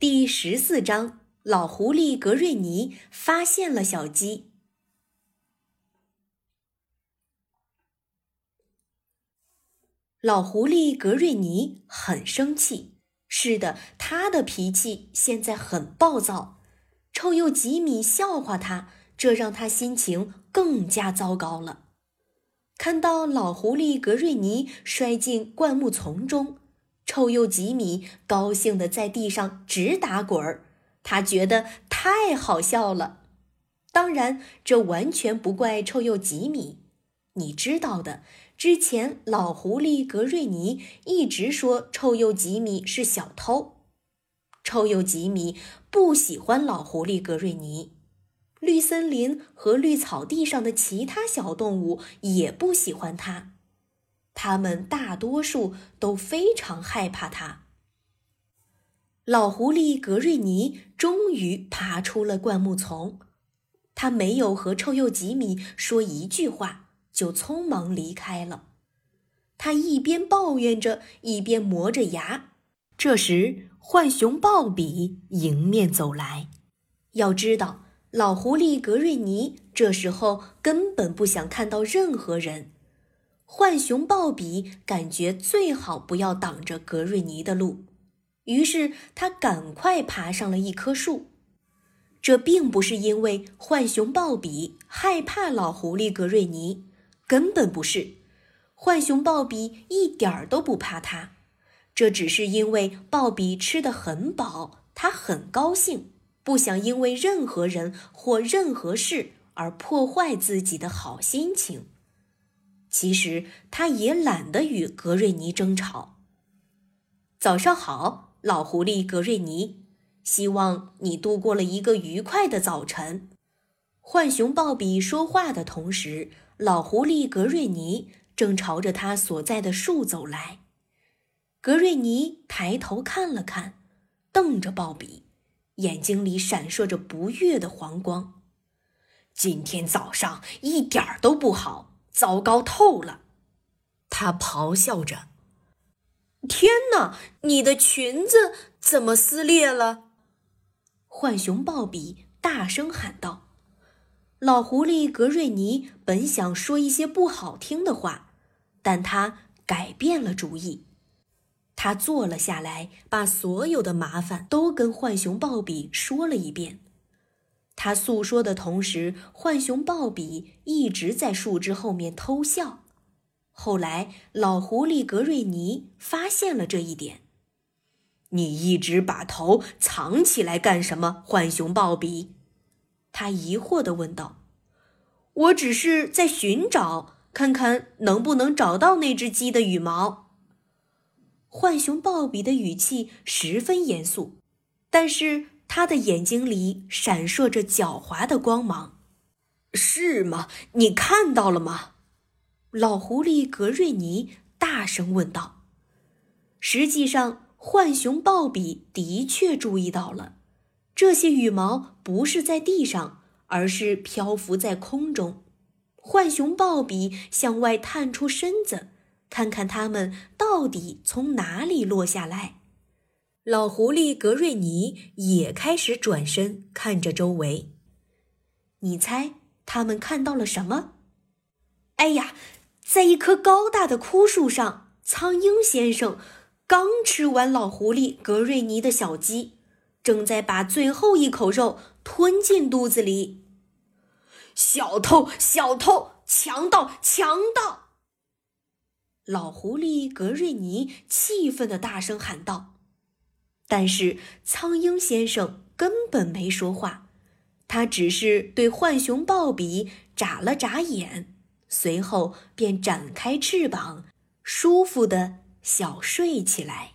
第十四章：老狐狸格瑞尼发现了小鸡。老狐狸格瑞尼很生气，是的，他的脾气现在很暴躁。臭鼬吉米笑话他，这让他心情更加糟糕了。看到老狐狸格瑞尼摔进灌木丛中。臭鼬吉米高兴地在地上直打滚儿，他觉得太好笑了。当然，这完全不怪臭鼬吉米。你知道的，之前老狐狸格瑞尼一直说臭鼬吉米是小偷。臭鼬吉米不喜欢老狐狸格瑞尼，绿森林和绿草地上的其他小动物也不喜欢他。他们大多数都非常害怕他。老狐狸格瑞尼终于爬出了灌木丛，他没有和臭鼬吉米说一句话，就匆忙离开了。他一边抱怨着，一边磨着牙。这时，浣熊鲍比迎面走来。要知道，老狐狸格瑞尼这时候根本不想看到任何人。浣熊鲍比感觉最好不要挡着格瑞尼的路，于是他赶快爬上了一棵树。这并不是因为浣熊鲍比害怕老狐狸格瑞尼，根本不是。浣熊鲍比一点儿都不怕他，这只是因为鲍比吃得很饱，他很高兴，不想因为任何人或任何事而破坏自己的好心情。其实他也懒得与格瑞尼争吵。早上好，老狐狸格瑞尼，希望你度过了一个愉快的早晨。浣熊鲍比说话的同时，老狐狸格瑞尼正朝着他所在的树走来。格瑞尼抬头看了看，瞪着鲍比，眼睛里闪烁着不悦的黄光。今天早上一点儿都不好。糟糕透了！他咆哮着：“天哪，你的裙子怎么撕裂了？”浣熊鲍比大声喊道。老狐狸格瑞尼本想说一些不好听的话，但他改变了主意。他坐了下来，把所有的麻烦都跟浣熊鲍比说了一遍。他诉说的同时，浣熊鲍比一直在树枝后面偷笑。后来，老狐狸格瑞尼发现了这一点。“你一直把头藏起来干什么，浣熊鲍比？”他疑惑地问道。“我只是在寻找，看看能不能找到那只鸡的羽毛。”浣熊鲍比的语气十分严肃，但是。他的眼睛里闪烁着狡猾的光芒，是吗？你看到了吗？老狐狸格瑞尼大声问道。实际上，浣熊鲍比的确注意到了，这些羽毛不是在地上，而是漂浮在空中。浣熊鲍比向外探出身子，看看它们到底从哪里落下来。老狐狸格瑞尼也开始转身看着周围。你猜他们看到了什么？哎呀，在一棵高大的枯树上，苍鹰先生刚吃完老狐狸格瑞尼的小鸡，正在把最后一口肉吞进肚子里。小偷！小偷！强盗！强盗！老狐狸格瑞尼气愤地大声喊道。但是苍鹰先生根本没说话，他只是对浣熊鲍比眨了眨眼，随后便展开翅膀，舒服的小睡起来。